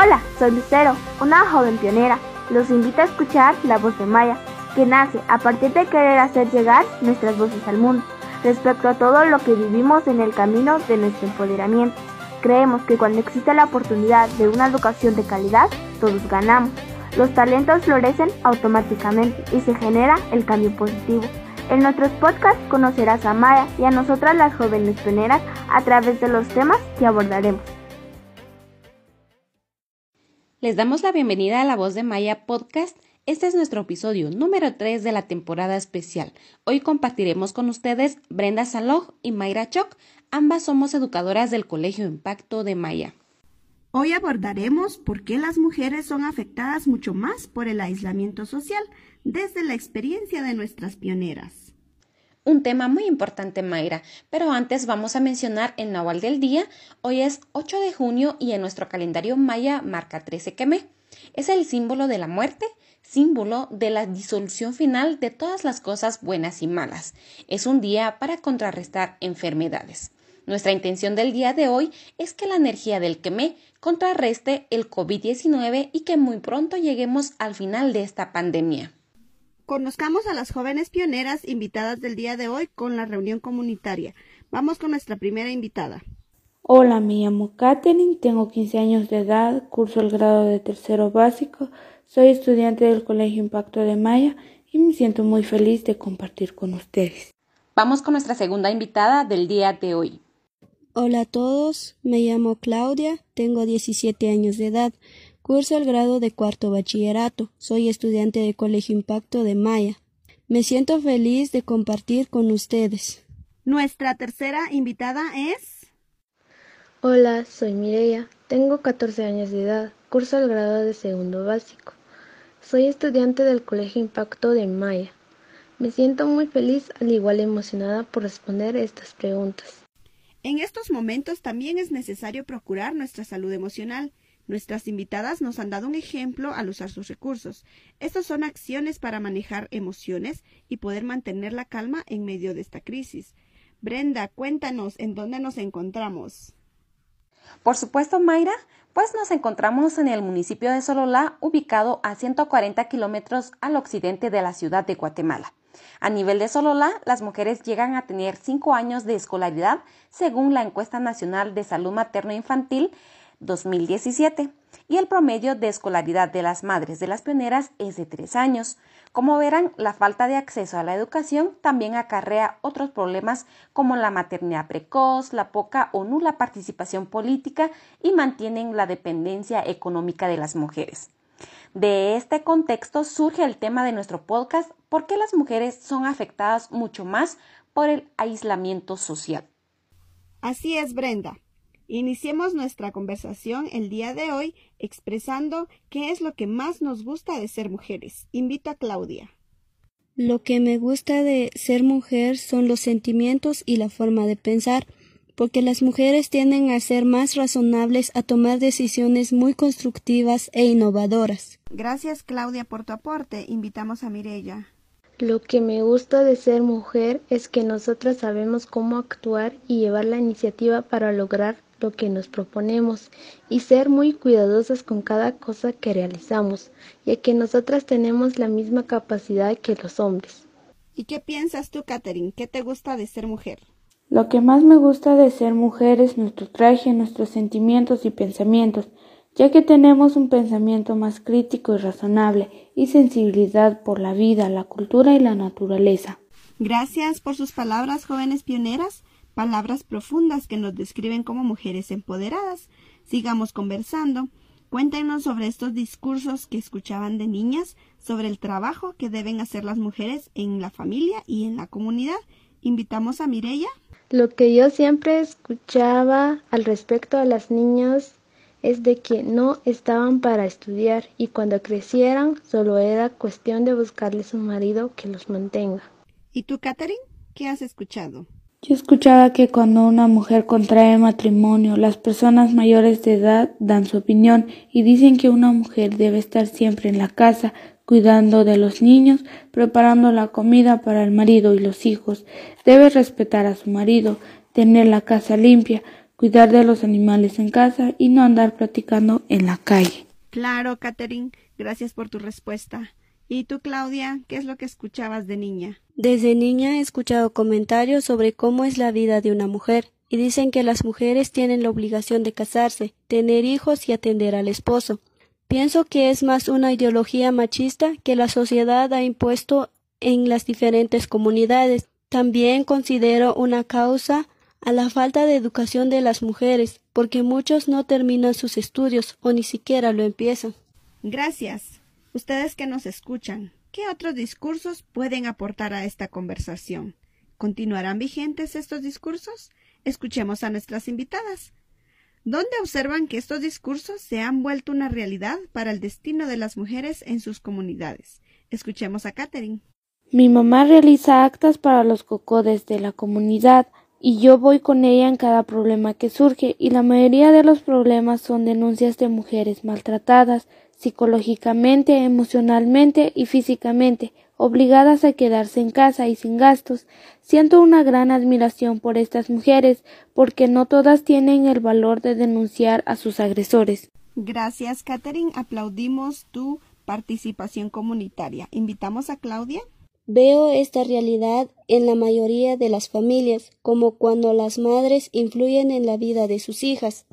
Hola, soy Lucero, una joven pionera. Los invito a escuchar La Voz de Maya, que nace a partir de querer hacer llegar nuestras voces al mundo respecto a todo lo que vivimos en el camino de nuestro empoderamiento. Creemos que cuando existe la oportunidad de una educación de calidad, todos ganamos. Los talentos florecen automáticamente y se genera el cambio positivo. En nuestros podcasts conocerás a Maya y a nosotras las jóvenes pioneras a través de los temas que abordaremos. Les damos la bienvenida a La Voz de Maya Podcast. Este es nuestro episodio número 3 de la temporada especial. Hoy compartiremos con ustedes Brenda Saloj y Mayra Choc. Ambas somos educadoras del Colegio Impacto de Maya. Hoy abordaremos por qué las mujeres son afectadas mucho más por el aislamiento social desde la experiencia de nuestras pioneras un tema muy importante, Mayra. Pero antes vamos a mencionar el Nahual del día. Hoy es 8 de junio y en nuestro calendario maya marca 13 quemé. Es el símbolo de la muerte, símbolo de la disolución final de todas las cosas buenas y malas. Es un día para contrarrestar enfermedades. Nuestra intención del día de hoy es que la energía del quemé contrarreste el COVID-19 y que muy pronto lleguemos al final de esta pandemia. Conozcamos a las jóvenes pioneras invitadas del día de hoy con la reunión comunitaria. Vamos con nuestra primera invitada. Hola, me llamo Katherine, tengo 15 años de edad, curso el grado de tercero básico, soy estudiante del Colegio Impacto de Maya y me siento muy feliz de compartir con ustedes. Vamos con nuestra segunda invitada del día de hoy. Hola a todos, me llamo Claudia, tengo 17 años de edad, Curso el grado de cuarto bachillerato. Soy estudiante del Colegio Impacto de Maya. Me siento feliz de compartir con ustedes. Nuestra tercera invitada es. Hola, soy Mireia. Tengo 14 años de edad. Curso el grado de segundo básico. Soy estudiante del Colegio Impacto de Maya. Me siento muy feliz, al igual emocionada por responder estas preguntas. En estos momentos también es necesario procurar nuestra salud emocional Nuestras invitadas nos han dado un ejemplo al usar sus recursos. Estas son acciones para manejar emociones y poder mantener la calma en medio de esta crisis. Brenda, cuéntanos en dónde nos encontramos. Por supuesto, Mayra, pues nos encontramos en el municipio de Sololá, ubicado a 140 kilómetros al occidente de la ciudad de Guatemala. A nivel de Sololá, las mujeres llegan a tener cinco años de escolaridad, según la encuesta nacional de salud materno-infantil 2017 y el promedio de escolaridad de las madres de las pioneras es de tres años. Como verán, la falta de acceso a la educación también acarrea otros problemas como la maternidad precoz, la poca o nula participación política y mantienen la dependencia económica de las mujeres. De este contexto surge el tema de nuestro podcast ¿Por qué las mujeres son afectadas mucho más por el aislamiento social? Así es, Brenda. Iniciemos nuestra conversación el día de hoy expresando qué es lo que más nos gusta de ser mujeres. Invito a Claudia. Lo que me gusta de ser mujer son los sentimientos y la forma de pensar, porque las mujeres tienden a ser más razonables, a tomar decisiones muy constructivas e innovadoras. Gracias Claudia por tu aporte. Invitamos a Mirella. Lo que me gusta de ser mujer es que nosotras sabemos cómo actuar y llevar la iniciativa para lograr lo que nos proponemos y ser muy cuidadosas con cada cosa que realizamos, ya que nosotras tenemos la misma capacidad que los hombres. ¿Y qué piensas tú, Catherine? ¿Qué te gusta de ser mujer? Lo que más me gusta de ser mujer es nuestro traje, nuestros sentimientos y pensamientos, ya que tenemos un pensamiento más crítico y razonable y sensibilidad por la vida, la cultura y la naturaleza. Gracias por sus palabras, jóvenes pioneras palabras profundas que nos describen como mujeres empoderadas. Sigamos conversando. Cuéntenos sobre estos discursos que escuchaban de niñas, sobre el trabajo que deben hacer las mujeres en la familia y en la comunidad. Invitamos a Mireya. Lo que yo siempre escuchaba al respecto a las niñas es de que no estaban para estudiar y cuando crecieran solo era cuestión de buscarles un marido que los mantenga. ¿Y tú, Catherine? ¿Qué has escuchado? Yo escuchaba que cuando una mujer contrae matrimonio, las personas mayores de edad dan su opinión y dicen que una mujer debe estar siempre en la casa, cuidando de los niños, preparando la comida para el marido y los hijos, debe respetar a su marido, tener la casa limpia, cuidar de los animales en casa y no andar platicando en la calle. Claro, Catherine, gracias por tu respuesta. ¿Y tú, Claudia, qué es lo que escuchabas de niña? Desde niña he escuchado comentarios sobre cómo es la vida de una mujer, y dicen que las mujeres tienen la obligación de casarse, tener hijos y atender al esposo. Pienso que es más una ideología machista que la sociedad ha impuesto en las diferentes comunidades. También considero una causa a la falta de educación de las mujeres, porque muchos no terminan sus estudios o ni siquiera lo empiezan. Gracias. Ustedes que nos escuchan, ¿qué otros discursos pueden aportar a esta conversación? ¿Continuarán vigentes estos discursos? Escuchemos a nuestras invitadas. ¿Dónde observan que estos discursos se han vuelto una realidad para el destino de las mujeres en sus comunidades? Escuchemos a Catherine. Mi mamá realiza actas para los cocodes de la comunidad y yo voy con ella en cada problema que surge y la mayoría de los problemas son denuncias de mujeres maltratadas, psicológicamente, emocionalmente y físicamente, obligadas a quedarse en casa y sin gastos. Siento una gran admiración por estas mujeres, porque no todas tienen el valor de denunciar a sus agresores. Gracias, Catherine. Aplaudimos tu participación comunitaria. ¿Invitamos a Claudia? Veo esta realidad en la mayoría de las familias, como cuando las madres influyen en la vida de sus hijas.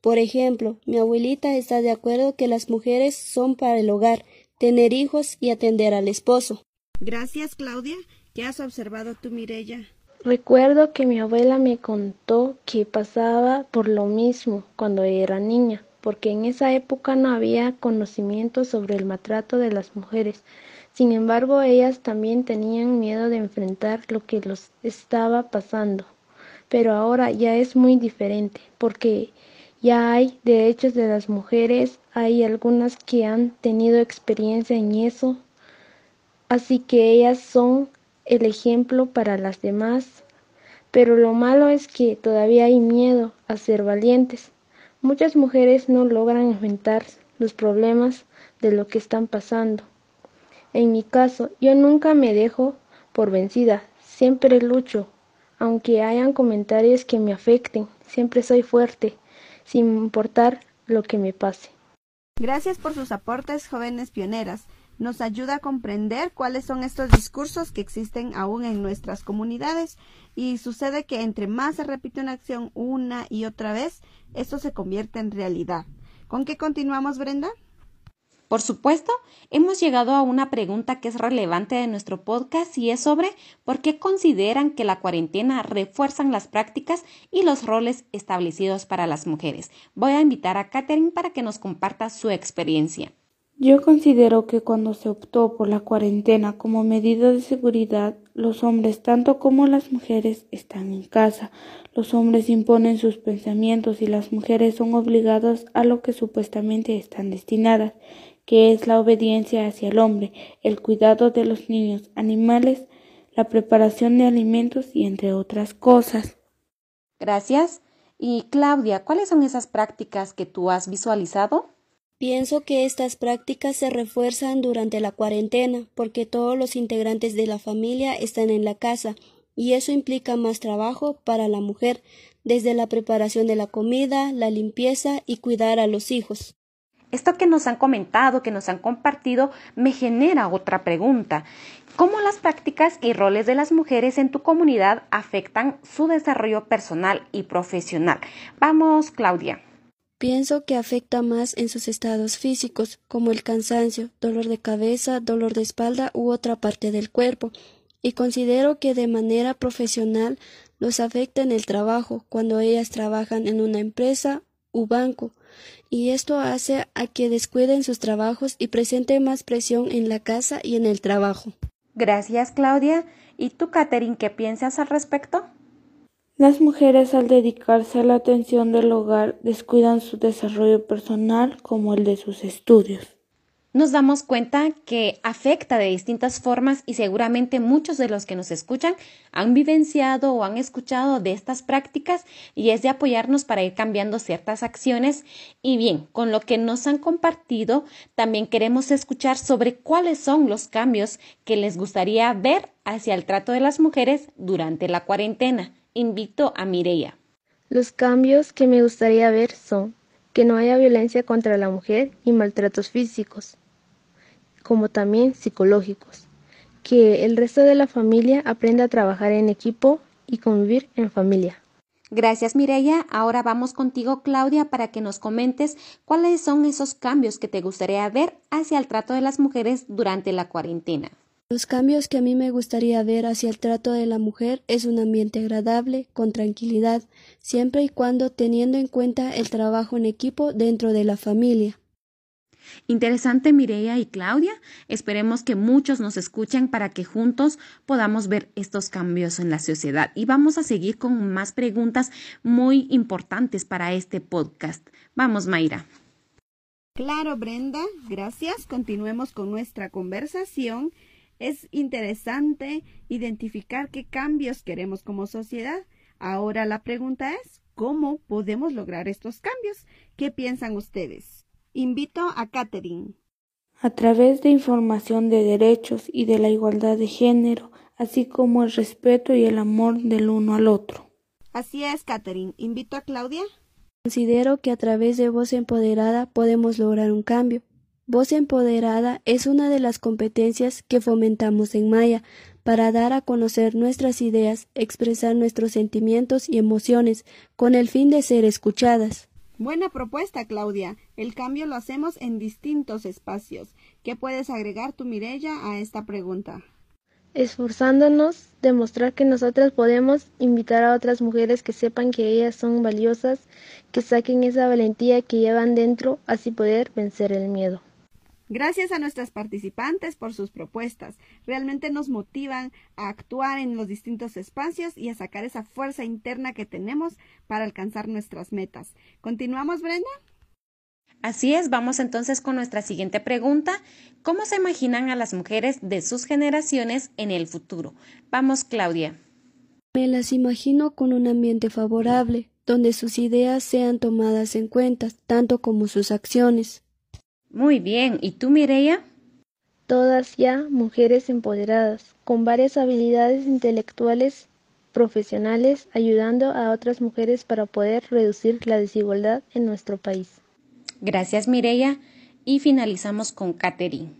Por ejemplo, mi abuelita está de acuerdo que las mujeres son para el hogar, tener hijos y atender al esposo. Gracias, Claudia. ¿Qué has observado tú, Mirella? Recuerdo que mi abuela me contó que pasaba por lo mismo cuando era niña, porque en esa época no había conocimiento sobre el maltrato de las mujeres. Sin embargo, ellas también tenían miedo de enfrentar lo que los estaba pasando. Pero ahora ya es muy diferente, porque ya hay derechos de las mujeres, hay algunas que han tenido experiencia en eso, así que ellas son el ejemplo para las demás. Pero lo malo es que todavía hay miedo a ser valientes. Muchas mujeres no logran enfrentar los problemas de lo que están pasando. En mi caso, yo nunca me dejo por vencida, siempre lucho, aunque hayan comentarios que me afecten, siempre soy fuerte sin importar lo que me pase. Gracias por sus aportes, jóvenes pioneras. Nos ayuda a comprender cuáles son estos discursos que existen aún en nuestras comunidades y sucede que entre más se repite una acción una y otra vez, esto se convierte en realidad. ¿Con qué continuamos, Brenda? Por supuesto, hemos llegado a una pregunta que es relevante de nuestro podcast y es sobre por qué consideran que la cuarentena refuerzan las prácticas y los roles establecidos para las mujeres. Voy a invitar a Catherine para que nos comparta su experiencia. Yo considero que cuando se optó por la cuarentena como medida de seguridad, los hombres tanto como las mujeres están en casa. Los hombres imponen sus pensamientos y las mujeres son obligadas a lo que supuestamente están destinadas que es la obediencia hacia el hombre, el cuidado de los niños, animales, la preparación de alimentos y entre otras cosas. Gracias. Y Claudia, ¿cuáles son esas prácticas que tú has visualizado? Pienso que estas prácticas se refuerzan durante la cuarentena porque todos los integrantes de la familia están en la casa y eso implica más trabajo para la mujer, desde la preparación de la comida, la limpieza y cuidar a los hijos. Esto que nos han comentado, que nos han compartido, me genera otra pregunta. ¿Cómo las prácticas y roles de las mujeres en tu comunidad afectan su desarrollo personal y profesional? Vamos, Claudia. Pienso que afecta más en sus estados físicos, como el cansancio, dolor de cabeza, dolor de espalda u otra parte del cuerpo, y considero que de manera profesional los afecta en el trabajo, cuando ellas trabajan en una empresa u banco, y esto hace a que descuiden sus trabajos y presente más presión en la casa y en el trabajo. Gracias, Claudia. ¿Y tú, Catherine, qué piensas al respecto? Las mujeres al dedicarse a la atención del hogar descuidan su desarrollo personal como el de sus estudios nos damos cuenta que afecta de distintas formas y seguramente muchos de los que nos escuchan han vivenciado o han escuchado de estas prácticas y es de apoyarnos para ir cambiando ciertas acciones. Y bien, con lo que nos han compartido, también queremos escuchar sobre cuáles son los cambios que les gustaría ver hacia el trato de las mujeres durante la cuarentena. Invito a Mireia. Los cambios que me gustaría ver son que no haya violencia contra la mujer y maltratos físicos, como también psicológicos, que el resto de la familia aprenda a trabajar en equipo y convivir en familia. Gracias Mireya. Ahora vamos contigo Claudia para que nos comentes cuáles son esos cambios que te gustaría ver hacia el trato de las mujeres durante la cuarentena. Los cambios que a mí me gustaría ver hacia el trato de la mujer es un ambiente agradable, con tranquilidad, siempre y cuando teniendo en cuenta el trabajo en equipo dentro de la familia. Interesante Mireia y Claudia. Esperemos que muchos nos escuchen para que juntos podamos ver estos cambios en la sociedad. Y vamos a seguir con más preguntas muy importantes para este podcast. Vamos, Mayra. Claro, Brenda, gracias. Continuemos con nuestra conversación. Es interesante identificar qué cambios queremos como sociedad. Ahora la pregunta es, ¿cómo podemos lograr estos cambios? ¿Qué piensan ustedes? Invito a Catherine. A través de información de derechos y de la igualdad de género, así como el respeto y el amor del uno al otro. Así es, Catherine. Invito a Claudia. Considero que a través de Voz Empoderada podemos lograr un cambio. Voz Empoderada es una de las competencias que fomentamos en Maya para dar a conocer nuestras ideas, expresar nuestros sentimientos y emociones, con el fin de ser escuchadas. Buena propuesta, Claudia. El cambio lo hacemos en distintos espacios. ¿Qué puedes agregar tú, Mirella, a esta pregunta? Esforzándonos, demostrar que nosotras podemos invitar a otras mujeres que sepan que ellas son valiosas, que saquen esa valentía que llevan dentro, así poder vencer el miedo. Gracias a nuestras participantes por sus propuestas. Realmente nos motivan a actuar en los distintos espacios y a sacar esa fuerza interna que tenemos para alcanzar nuestras metas. ¿Continuamos, Brenda? Así es, vamos entonces con nuestra siguiente pregunta. ¿Cómo se imaginan a las mujeres de sus generaciones en el futuro? Vamos, Claudia. Me las imagino con un ambiente favorable, donde sus ideas sean tomadas en cuenta, tanto como sus acciones. Muy bien. ¿Y tú, Mireia? Todas ya mujeres empoderadas, con varias habilidades intelectuales profesionales, ayudando a otras mujeres para poder reducir la desigualdad en nuestro país. Gracias, Mireia. Y finalizamos con Catherine.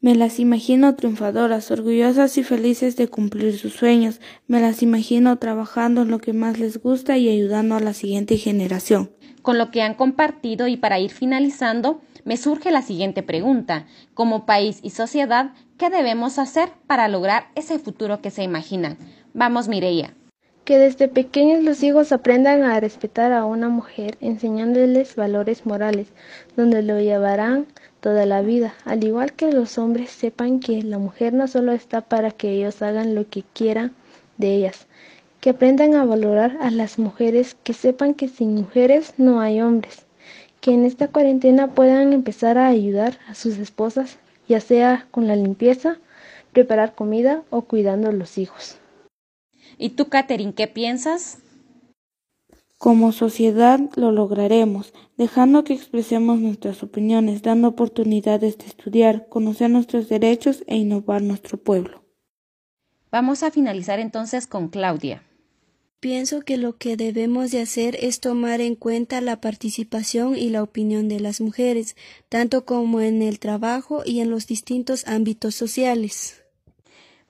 Me las imagino triunfadoras, orgullosas y felices de cumplir sus sueños. Me las imagino trabajando en lo que más les gusta y ayudando a la siguiente generación. Con lo que han compartido y para ir finalizando, me surge la siguiente pregunta. Como país y sociedad, ¿qué debemos hacer para lograr ese futuro que se imaginan? Vamos, Mireia. Que desde pequeños los hijos aprendan a respetar a una mujer, enseñándoles valores morales, donde lo llevarán toda la vida, al igual que los hombres sepan que la mujer no solo está para que ellos hagan lo que quieran de ellas, que aprendan a valorar a las mujeres, que sepan que sin mujeres no hay hombres, que en esta cuarentena puedan empezar a ayudar a sus esposas, ya sea con la limpieza, preparar comida o cuidando a los hijos. ¿Y tú, Catherine, qué piensas? Como sociedad lo lograremos, dejando que expresemos nuestras opiniones, dando oportunidades de estudiar, conocer nuestros derechos e innovar nuestro pueblo. Vamos a finalizar entonces con Claudia. Pienso que lo que debemos de hacer es tomar en cuenta la participación y la opinión de las mujeres, tanto como en el trabajo y en los distintos ámbitos sociales.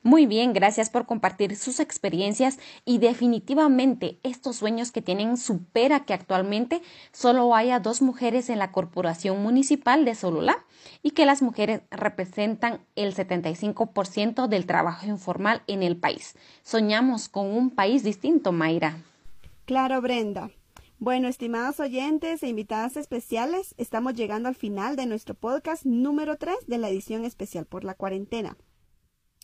Muy bien, gracias por compartir sus experiencias y definitivamente estos sueños que tienen supera que actualmente solo haya dos mujeres en la corporación municipal de Sololá y que las mujeres representan el 75% del trabajo informal en el país. Soñamos con un país distinto, Mayra. Claro, Brenda. Bueno, estimados oyentes e invitadas especiales, estamos llegando al final de nuestro podcast número 3 de la edición especial por la cuarentena.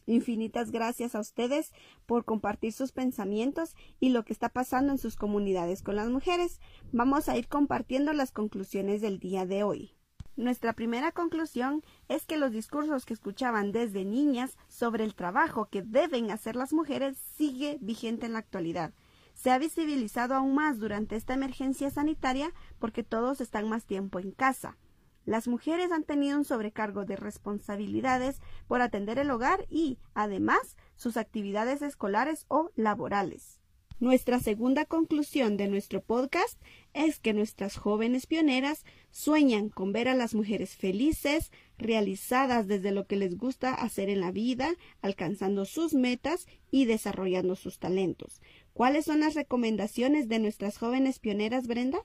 Infinitas gracias a ustedes por compartir sus pensamientos y lo que está pasando en sus comunidades con las mujeres. Vamos a ir compartiendo las conclusiones del día de hoy. Nuestra primera conclusión es que los discursos que escuchaban desde niñas sobre el trabajo que deben hacer las mujeres sigue vigente en la actualidad. Se ha visibilizado aún más durante esta emergencia sanitaria porque todos están más tiempo en casa. Las mujeres han tenido un sobrecargo de responsabilidades por atender el hogar y, además, sus actividades escolares o laborales. Nuestra segunda conclusión de nuestro podcast es que nuestras jóvenes pioneras sueñan con ver a las mujeres felices, realizadas desde lo que les gusta hacer en la vida, alcanzando sus metas y desarrollando sus talentos. ¿Cuáles son las recomendaciones de nuestras jóvenes pioneras, Brenda?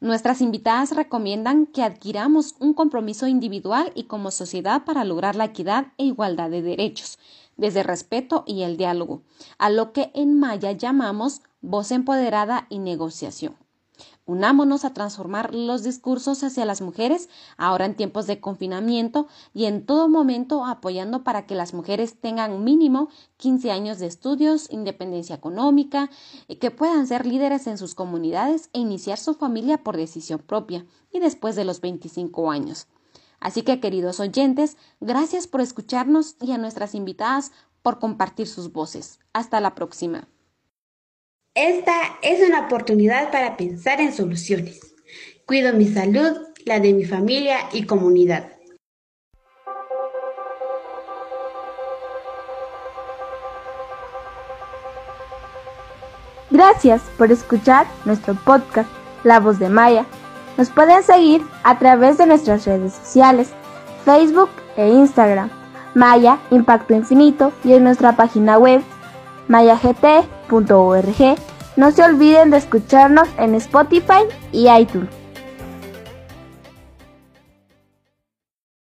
Nuestras invitadas recomiendan que adquiramos un compromiso individual y como sociedad para lograr la equidad e igualdad de derechos desde el respeto y el diálogo, a lo que en maya llamamos voz empoderada y negociación. Unámonos a transformar los discursos hacia las mujeres ahora en tiempos de confinamiento y en todo momento apoyando para que las mujeres tengan mínimo 15 años de estudios, independencia económica, que puedan ser líderes en sus comunidades e iniciar su familia por decisión propia y después de los 25 años. Así que, queridos oyentes, gracias por escucharnos y a nuestras invitadas por compartir sus voces. Hasta la próxima. Esta es una oportunidad para pensar en soluciones. Cuido mi salud, la de mi familia y comunidad. Gracias por escuchar nuestro podcast La Voz de Maya. Nos pueden seguir a través de nuestras redes sociales, Facebook e Instagram, Maya Impacto Infinito y en nuestra página web mayagt.org. No se olviden de escucharnos en Spotify y iTunes.